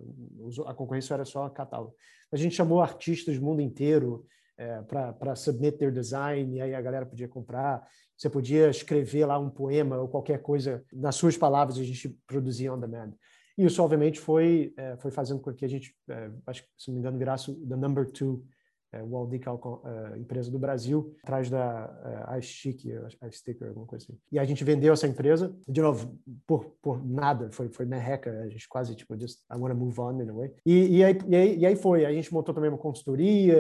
A concorrência era só catálogo. A gente chamou artistas do mundo inteiro, é, para submit their design, e aí a galera podia comprar. Você podia escrever lá um poema ou qualquer coisa nas suas palavras, a gente produzia on demand. E isso, obviamente, foi, é, foi fazendo com que a gente, é, acho se não me engano, virasse o number two é, Wall Decal, uh, empresa do Brasil, atrás da uh, iStick, iSticker, alguma coisa assim. E a gente vendeu essa empresa, de novo, por, por nada, foi, foi merreca, a gente quase, tipo, just, I want to move on in a way. E, e, aí, e, aí, e aí foi, a gente montou também uma consultoria,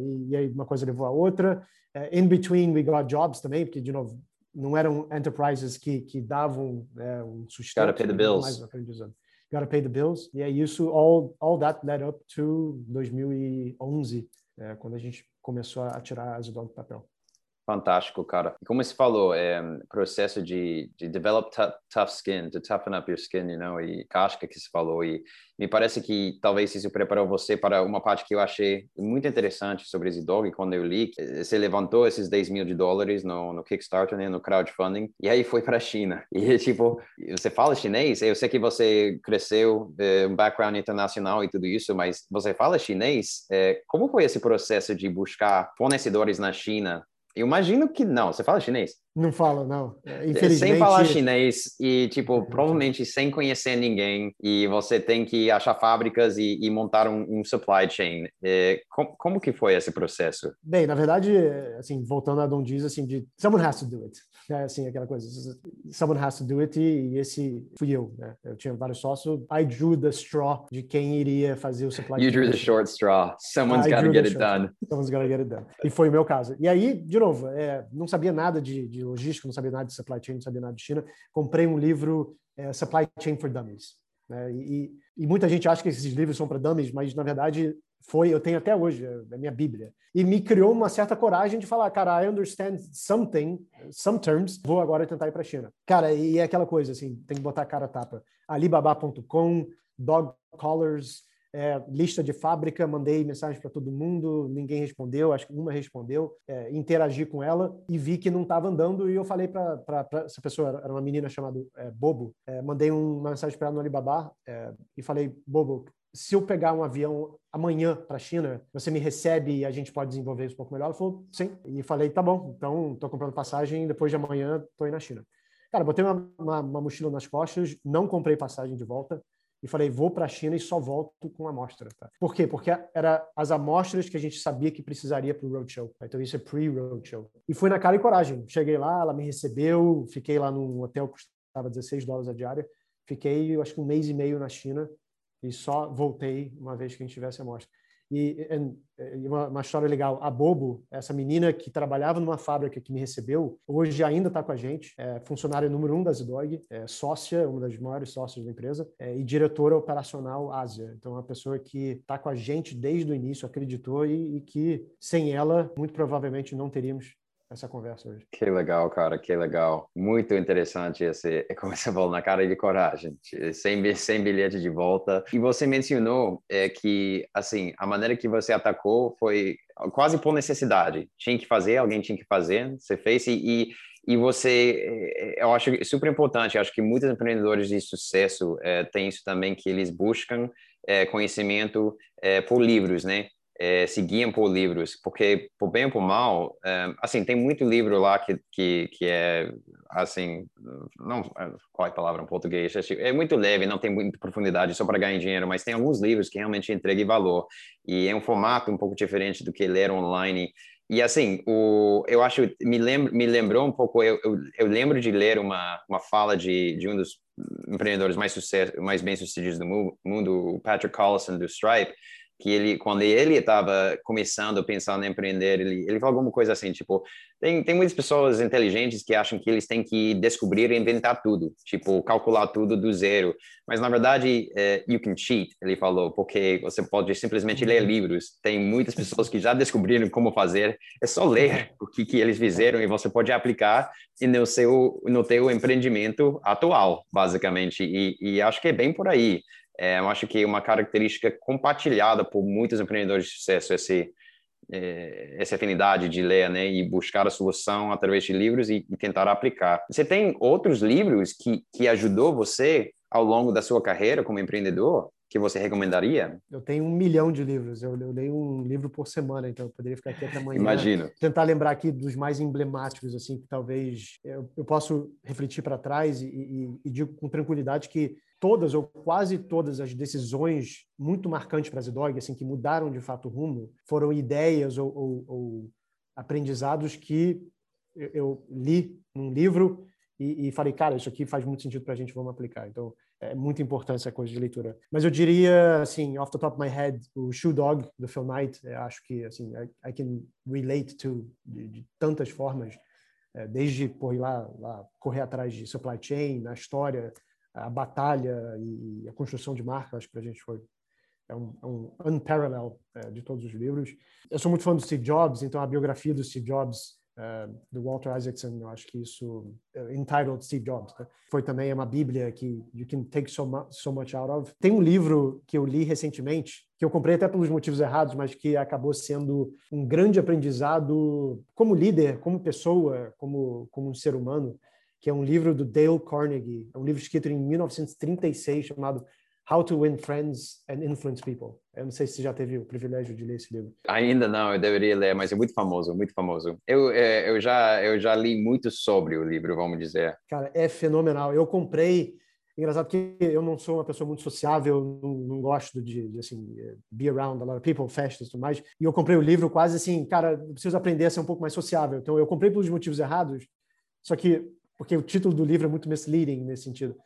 e, e aí uma coisa levou a outra. Uh, in between, we got jobs também, porque, de novo, não eram enterprises que, que davam é, um sustento. Gotta pay the bills. Mais Gotta pay the bills. E é isso, all, all that led up to 2011, é, quando a gente começou a tirar as ideias do papel. Fantástico, cara. E como você falou, é processo de, de develop tough skin, to toughen up your skin, you know, e casca que você falou. E me parece que talvez isso preparou você para uma parte que eu achei muito interessante sobre esse dog quando eu li. Você levantou esses 10 mil de dólares no, no Kickstarter, né, no crowdfunding, e aí foi para a China. <laughs> E, tipo, você fala chinês? Eu sei que você cresceu, é, um background internacional e tudo isso, mas você fala chinês? É, como foi esse processo de buscar fornecedores na China eu imagino que não. Você fala chinês? Não falo, não. É, infelizmente. Sem falar chinês e, tipo, provavelmente sem conhecer ninguém e você tem que achar fábricas e, e montar um, um, supply chain. É, como, como, que foi esse processo? Bem, na verdade, assim, voltando a Don diz, assim, de someone has to do it. É assim, aquela coisa, someone has to do it e esse fui eu, né? Eu tinha vários sócios. I drew the straw de quem iria fazer o supply chain. You drew the short straw. Someone's got to get it done. Someone's got to get it done. E foi o meu caso. E aí, de novo, é, não sabia nada de, de logística, não sabia nada de supply chain, não sabia nada de China. Comprei um livro, é, Supply Chain for Dummies. Né? E, e, muita gente acha que esses livros são para dummies, mas na verdade foi, eu tenho até hoje, é a minha Bíblia. E me criou uma certa coragem de falar, cara, I understand something, some terms, vou agora tentar ir para a China. Cara, e é aquela coisa assim, tem que botar a cara tapa. Alibaba.com, dog collars, é, lista de fábrica, mandei mensagem para todo mundo, ninguém respondeu, acho que uma respondeu, é, interagi com ela e vi que não estava andando e eu falei para essa pessoa, era uma menina chamada é, Bobo, é, mandei uma mensagem para ela no Alibaba é, e falei, Bobo, se eu pegar um avião amanhã para a China, você me recebe e a gente pode desenvolver isso um pouco melhor? Ela falou, sim. E falei, tá bom, então estou comprando passagem depois de amanhã estou indo na China. Cara, botei uma, uma, uma mochila nas costas, não comprei passagem de volta, e falei, vou para a China e só volto com amostra. Tá? Por quê? Porque era as amostras que a gente sabia que precisaria para o roadshow. Então isso é pre-roadshow. E fui na cara e coragem. Cheguei lá, ela me recebeu, fiquei lá num hotel que custava 16 dólares a diária. Fiquei, acho que um mês e meio na China e só voltei uma vez que a gente tivesse amostra. E, e uma, uma, história legal, a Bobo, essa menina que trabalhava numa fábrica que me recebeu, hoje ainda está com a gente, é funcionária número um da Zidog, é sócia, uma das maiores sócias da empresa, é, e diretora operacional Ásia. Então, é uma pessoa que está com a gente desde o início, acreditou e, e que sem ela, muito provavelmente não teríamos essa conversa hoje. Que legal, cara, que legal. Muito interessante esse, <laughs> como você falou, na cara de coragem, sem, sem bilhete de volta. E você mencionou é, que, assim, a maneira que você atacou foi quase por necessidade. Tinha que fazer, alguém tinha que fazer, você fez e, e você, é, eu acho super importante, acho que muitos empreendedores de sucesso é, têm isso também, que eles buscam é, conhecimento é, por livros, né? É, se guiam por livros, porque por bem ou por mal, é, assim, tem muito livro lá que, que, que é, assim, não, qual é a palavra em português? É muito leve, não tem muita profundidade só para ganhar dinheiro, mas tem alguns livros que realmente entregam valor, e é um formato um pouco diferente do que ler online, e assim, o, eu acho, me, lembro, me lembrou um pouco, eu, eu, eu lembro de ler uma, uma fala de, de um dos empreendedores mais, sucesso, mais bem-sucedidos do mundo, o Patrick Collison, do Stripe, que ele, quando ele estava começando, pensando em empreender, ele, ele falou alguma coisa assim, tipo, tem, tem muitas pessoas inteligentes que acham que eles têm que descobrir e inventar tudo, tipo, calcular tudo do zero, mas na verdade, é, you can cheat, ele falou, porque você pode simplesmente ler uhum. livros, tem muitas pessoas que já descobriram como fazer, é só ler o que, que eles fizeram e você pode aplicar no seu, no teu empreendimento atual, basicamente, e, e acho que é bem por aí, é, eu acho que uma característica compartilhada por muitos empreendedores de sucesso esse é, essa afinidade de ler, né, e buscar a solução através de livros e, e, tentar aplicar. Você tem outros livros que que ajudou você ao longo da sua carreira como empreendedor? que você recomendaria? Eu tenho um milhão de livros. Eu, eu leio um livro por semana, então eu poderia ficar aqui até amanhã. Imagino. Tentar lembrar aqui dos mais emblemáticos, assim, que talvez eu, eu posso refletir para trás e, e, e digo com tranquilidade que todas ou quase todas as decisões muito marcantes para a Zidog, assim, que mudaram de fato o rumo, foram ideias ou, ou, ou aprendizados que eu, eu li num livro e, e, falei, cara, isso aqui faz muito sentido para a gente, vamos aplicar. Então, é muito importante essa coisa de leitura. Mas eu diria, assim, off the top of my head, o Shoe Dog, do Phil Knight, acho que, assim, I, I can relate to de, de tantas formas, é, desde por lá, lá, correr atrás de supply chain, na história, a batalha e a construção de marca, acho que para a gente foi é um, é um unparalleled é, de todos os livros. Eu sou muito fã do Steve Jobs, então a biografia do Steve Jobs uh, do Walter Isaacson, eu acho que isso, uh, entitled Steve Jobs, né? foi também uma bíblia que you can take so, mu so much out of. Tem um livro que eu li recentemente, que eu comprei até pelos motivos errados, mas que acabou sendo um grande aprendizado como líder, como pessoa, como, como um ser humano, que é um livro do Dale Carnegie, é um livro escrito em 1936 chamado How to Win Friends and Influence People. Eu não sei se você já teve o privilégio de ler esse livro. Ainda não, eu deveria ler, mas é muito famoso, muito famoso. Eu, é, eu, já, eu já li muito sobre o livro, vamos dizer. Cara, é fenomenal. Eu comprei. Engraçado que eu não sou uma pessoa muito sociável, não, não gosto de, de, assim, be around a lot of people, festas e tudo mais. E eu comprei o livro quase assim, cara, preciso aprender a ser um pouco mais sociável. Então eu comprei pelos motivos errados, só que porque o título do livro é muito misleading nesse sentido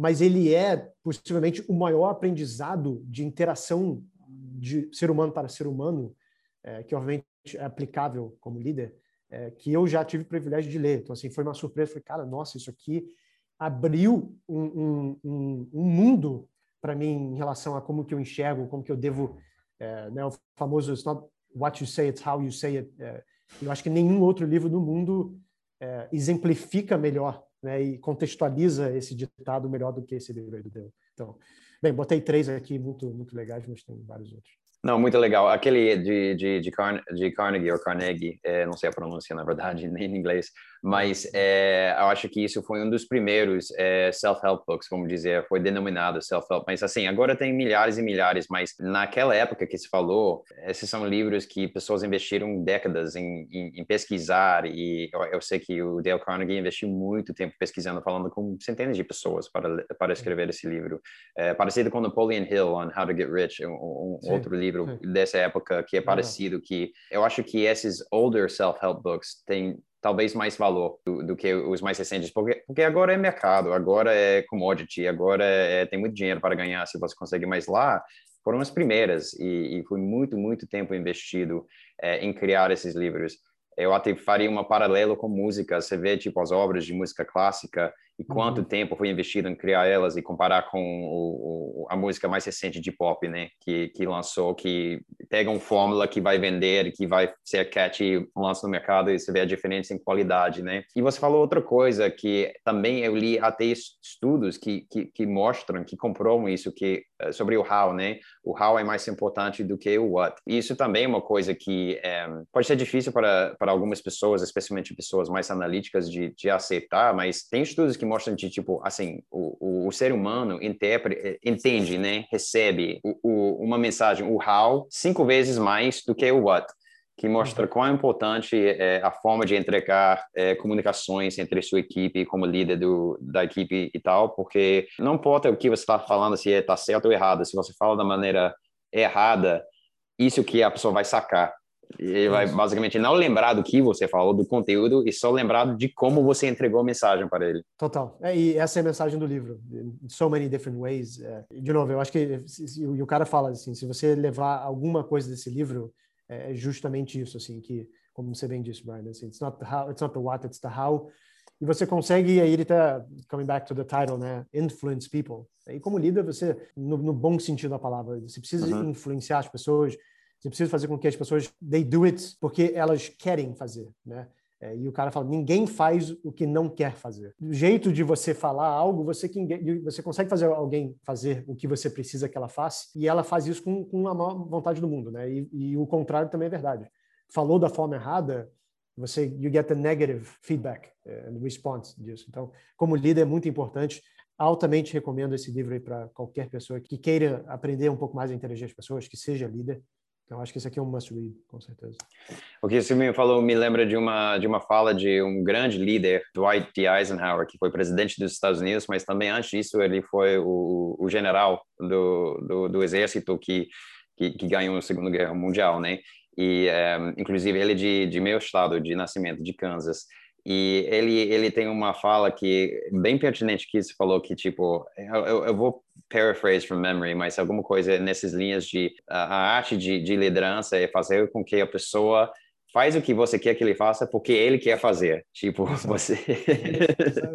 mas ele é possivelmente o maior aprendizado de interação de ser humano para ser humano, é, que obviamente é aplicável como líder, é, que eu já tive o privilégio de ler. Então, assim, foi uma surpresa. Falei, cara, nossa, isso aqui abriu um, um, um, um mundo para mim em relação a como que eu enxergo, como que eu devo, é, né, o famoso it's not what you say, it's how you say it. É, eu acho que nenhum outro livro do mundo é, exemplifica melhor né, e contextualiza esse ditado melhor do que esse livro aí do Deu. Então, bem, botei três aqui muito, muito legais, mas tem vários outros. Não, muito legal. Aquele de, de, de, de Carnegie, ou Carnegie, é, não sei a pronúncia, na verdade, <laughs> nem em inglês, mas é, eu acho que isso foi um dos primeiros é, self-help books, vamos dizer, foi denominado self-help. Mas, assim, agora tem milhares e milhares, mas naquela época que se falou, esses são livros que pessoas investiram décadas em, em, em pesquisar, e eu, eu, sei que o Dale Carnegie investiu muito tempo pesquisando, falando com centenas de pessoas para, para escrever esse livro. É, parecido com Napoleon Hill, on How to Get Rich, um, um outro livro livro dessa época que é parecido, que eu acho que esses older self-help books têm talvez mais valor do, do, que os mais recentes, porque, porque agora é mercado, agora é commodity, agora é, tem muito dinheiro para ganhar se você consegue, mas lá foram as primeiras e, e foi muito, muito tempo investido é, em criar esses livros. Eu até faria uma paralelo com música, você vê tipo as obras de música clássica e quanto uhum. tempo foi investido em criar elas e comparar com o, o, a música mais recente de pop, né, que, que lançou, que pega uma fórmula que vai vender, que vai ser catchy, lança no mercado e você vê a diferença em qualidade, né? E você falou outra coisa que também eu li até estudos que, que, que mostram, que comprovam isso, que eh, sobre o how, né? O how é mais importante do que o what. E isso também é uma coisa que é, pode ser difícil para, para algumas pessoas, especialmente pessoas mais analíticas, de, de aceitar, mas tem estudos que mostram que, tipo, assim, o, o, ser humano interpreta, entende, né, recebe o, o, uma mensagem, o how, cinco vezes mais do que o what que mostra uhum. quão importante é a forma de entregar é, comunicações entre sua equipe como líder do, da equipe e tal, porque não importa o que você está falando, se está certo ou errado, se você fala da maneira errada, isso que a pessoa vai sacar. Ele vai basicamente não lembrar do que você falou, do conteúdo, e só lembrar de como você entregou a mensagem para ele. Total. É, e essa é a mensagem do livro. So many different ways. É, de novo, eu acho que e o cara fala assim, se você levar alguma coisa desse livro, é, é justamente isso, assim, que como você bem disse, Brian, assim, it's not the how, it's not the what, it's the how. E você consegue aí ele tá coming back to the title, né? Influence people. E como líder, você no, no bom sentido da palavra, você precisa uhum. influenciar as pessoas você precisa fazer com que as pessoas they do it porque elas querem fazer, né? É, e o cara fala: ninguém faz o que não quer fazer. O jeito de você falar algo, você, você consegue fazer alguém fazer o que você precisa que ela faça, e ela faz isso com, com a maior vontade do mundo, né? E, e, o contrário também é verdade. Falou da forma errada, você you get the negative feedback and response disso. Então, como líder, é muito importante altamente recomendo esse livro aí para qualquer pessoa que queira aprender um pouco mais a interagir as pessoas, que seja líder. Então, acho que esse aqui é um must read, com certeza. O que você me falou me lembra de uma, de uma fala de um grande líder, Dwight D. Eisenhower, que foi presidente dos Estados Unidos, mas também antes disso ele foi o, o general do, do, do exército que, que, que, ganhou a Segunda Guerra Mundial, né? E, um, eh, inclusive, ele é de, de meu estado de nascimento, de Kansas. E ele, ele tem uma fala que bem pertinente que você falou que tipo eu, eu vou paraphrase from memory, mas alguma coisa nessas linhas de a, arte de, de liderança é fazer com que a pessoa faz o que você quer que ele faça porque ele quer fazer. Tipo, Exato. você.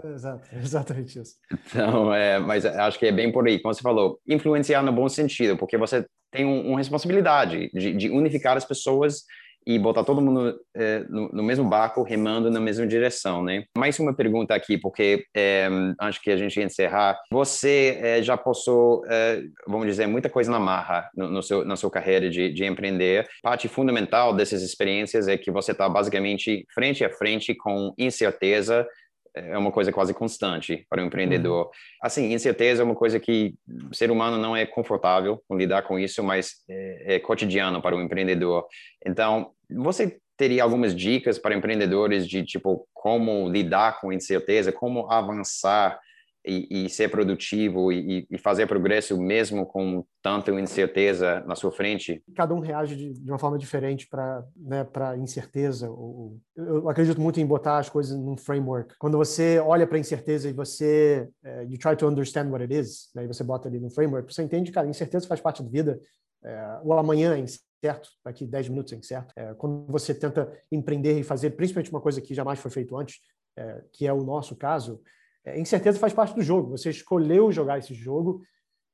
Exato, exatamente isso. <laughs> Então, é, mas acho que é bem por aí. Como você falou, influenciar no bom sentido, porque você tem um, uma responsabilidade de, de unificar as pessoas e botar todo mundo é, no, no, mesmo barco, remando na mesma direção, né? Mais uma pergunta aqui, porque é, acho que a gente encerrar. Você é, já passou, é, vamos dizer, muita coisa na marra no, no seu, na sua carreira de, de, empreender. Parte fundamental dessas experiências é que você está basicamente frente a frente com incerteza, é uma coisa quase constante para o empreendedor. Uhum. Assim, incerteza é uma coisa que o ser humano não é confortável com lidar com isso, mas é, é cotidiano para o empreendedor. Então, você teria algumas dicas para empreendedores de tipo como lidar com incerteza, como avançar e, e ser produtivo e, e, fazer progresso mesmo com tanta incerteza na sua frente? Cada um reage de, de uma forma diferente para né, para incerteza. Eu acredito muito em botar as coisas num framework. Quando você olha para a incerteza e você uh, you try to understand what it is, né, e você bota ali no framework, você entende, cara, incerteza faz parte da vida. É, o amanhã é incerto, daqui 10 minutos é incerto. É, quando você tenta empreender e fazer principalmente uma coisa que jamais foi feito antes, é, que é o nosso caso, é, incerteza faz parte do jogo. Você escolheu jogar esse jogo,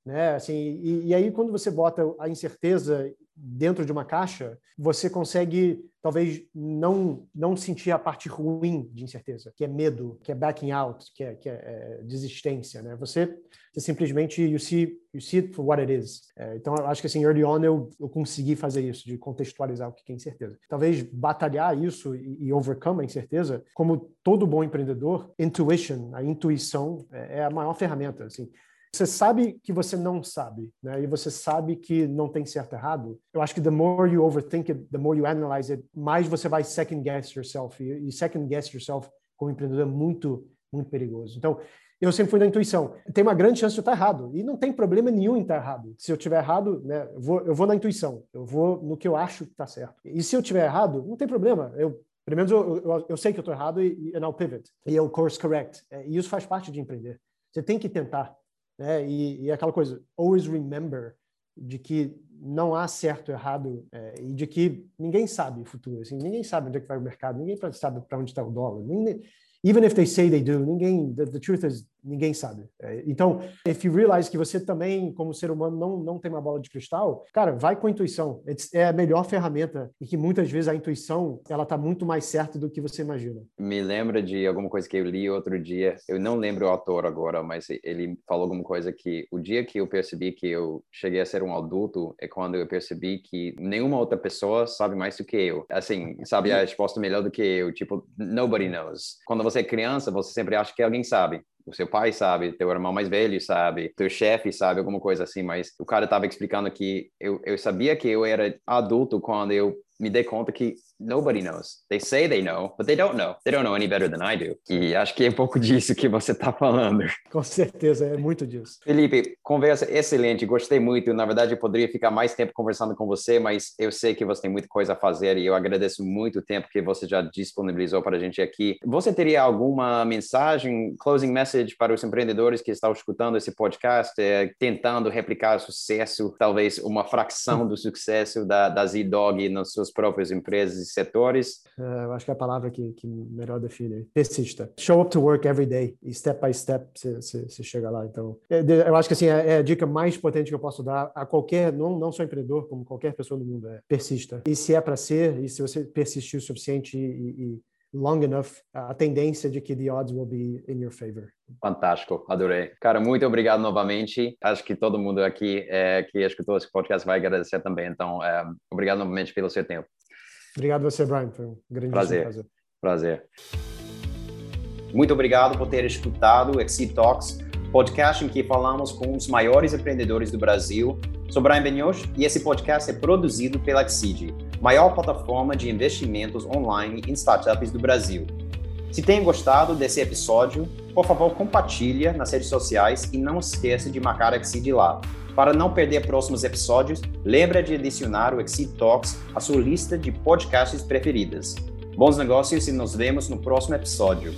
né? Assim, e, e, aí quando você bota a incerteza dentro de uma caixa, você consegue talvez não não sentir a parte ruim de incerteza, que é medo, que é backing out, que é, que é, é desistência, né? Você, você, simplesmente you see you see it for what it is. É, então eu acho que assim early on eu, eu consegui fazer isso, de contextualizar o que é incerteza. Talvez batalhar isso e, e overcome a incerteza, como todo bom empreendedor, intuition, a intuição é, é a maior ferramenta, assim. Você sabe que você não sabe, né? E você sabe que não tem certo errado. Eu acho que the more you overthink it, the more you analyze it, mais você vai second guess yourself. E second guess yourself como empreendedor é muito, muito perigoso. Então, eu sempre fui da intuição. Tem uma grande chance de eu estar errado. E não tem problema nenhum em estar errado. Se eu tiver errado, né, eu, vou, eu vou na intuição. Eu vou no que eu acho que está certo. E se eu tiver errado, não tem problema. Eu, pelo menos eu, eu, eu sei que eu estou errado e, e I'll pivot. E eu course correct. É, e isso faz parte de empreender. Você tem que tentar. Né? E, e aquela coisa, always remember de que não há certo ou errado é, e de que ninguém sabe o futuro. Assim, ninguém sabe onde é que vai o mercado, ninguém sabe para onde está o dólar. Ninguém, even if they say they do, ninguém, the, the truth is, ninguém sabe. É, então, if you realize que você também, como ser humano, não, não tem uma bola de cristal, cara, vai com a intuição. É a melhor ferramenta e que muitas vezes a intuição, ela tá muito mais certa do que você imagina. Me lembra de alguma coisa que eu li outro dia, eu não lembro o autor agora, mas ele falou alguma coisa que o dia que eu percebi que eu cheguei a ser um adulto é quando eu percebi que nenhuma outra pessoa sabe mais do que eu. Assim, sabe a resposta melhor do que eu, tipo, nobody knows. Quando você é criança, você sempre acha que alguém sabe o seu pai sabe, teu irmão mais velho sabe, teu chefe sabe, alguma coisa assim, mas o cara estava explicando que eu, eu sabia que eu era adulto quando eu me dei conta que nobody knows. They say they know, but they don't know. They don't know any better than I do. E acho que é um pouco disso que você está falando. <laughs> Com certeza, é muito disso. Felipe, conversa excelente, gostei muito. Na verdade, eu poderia ficar mais tempo conversando com você, mas eu sei que você tem muita coisa a fazer e eu agradeço muito o tempo que você já disponibilizou para a gente aqui. Você teria alguma mensagem, closing message para os empreendedores que estão escutando esse podcast, é, tentando replicar o sucesso, talvez uma fração do sucesso da, da Z-Dog nas suas próprias empresas setores? Uh, eu acho que é a palavra que, que melhor define. Persista. Show up to work every day e step by step você chega lá. Então, é, eu acho que assim, é, é, a dica mais potente que eu posso dar a qualquer, não, não só empreendedor, como qualquer pessoa do mundo, é persista. E se é para ser, e se você persistir o suficiente e, e long enough, a tendência de que the odds will be in your favor. Fantástico, adorei. Cara, muito obrigado novamente. Acho que todo mundo aqui é, que escutou esse podcast vai agradecer também. Então, é, obrigado novamente pelo seu tempo. Obrigado a você, Brian. Foi um grande prazer. prazer. Prazer. Muito obrigado por ter escutado o Exit Talks podcast em que falamos com os maiores empreendedores do Brasil. Sou Brian Benioch e esse podcast é produzido pela Exceed, maior plataforma de investimentos online em startups do Brasil. Se tem gostado desse episódio, por favor, compartilha nas redes sociais e não esqueça de marcar a Exceed lá. Para não perder próximos episódios, lembra de adicionar o Exceed Talks à sua lista de podcasts preferidas. Bons negócios e nos vemos no próximo episódio.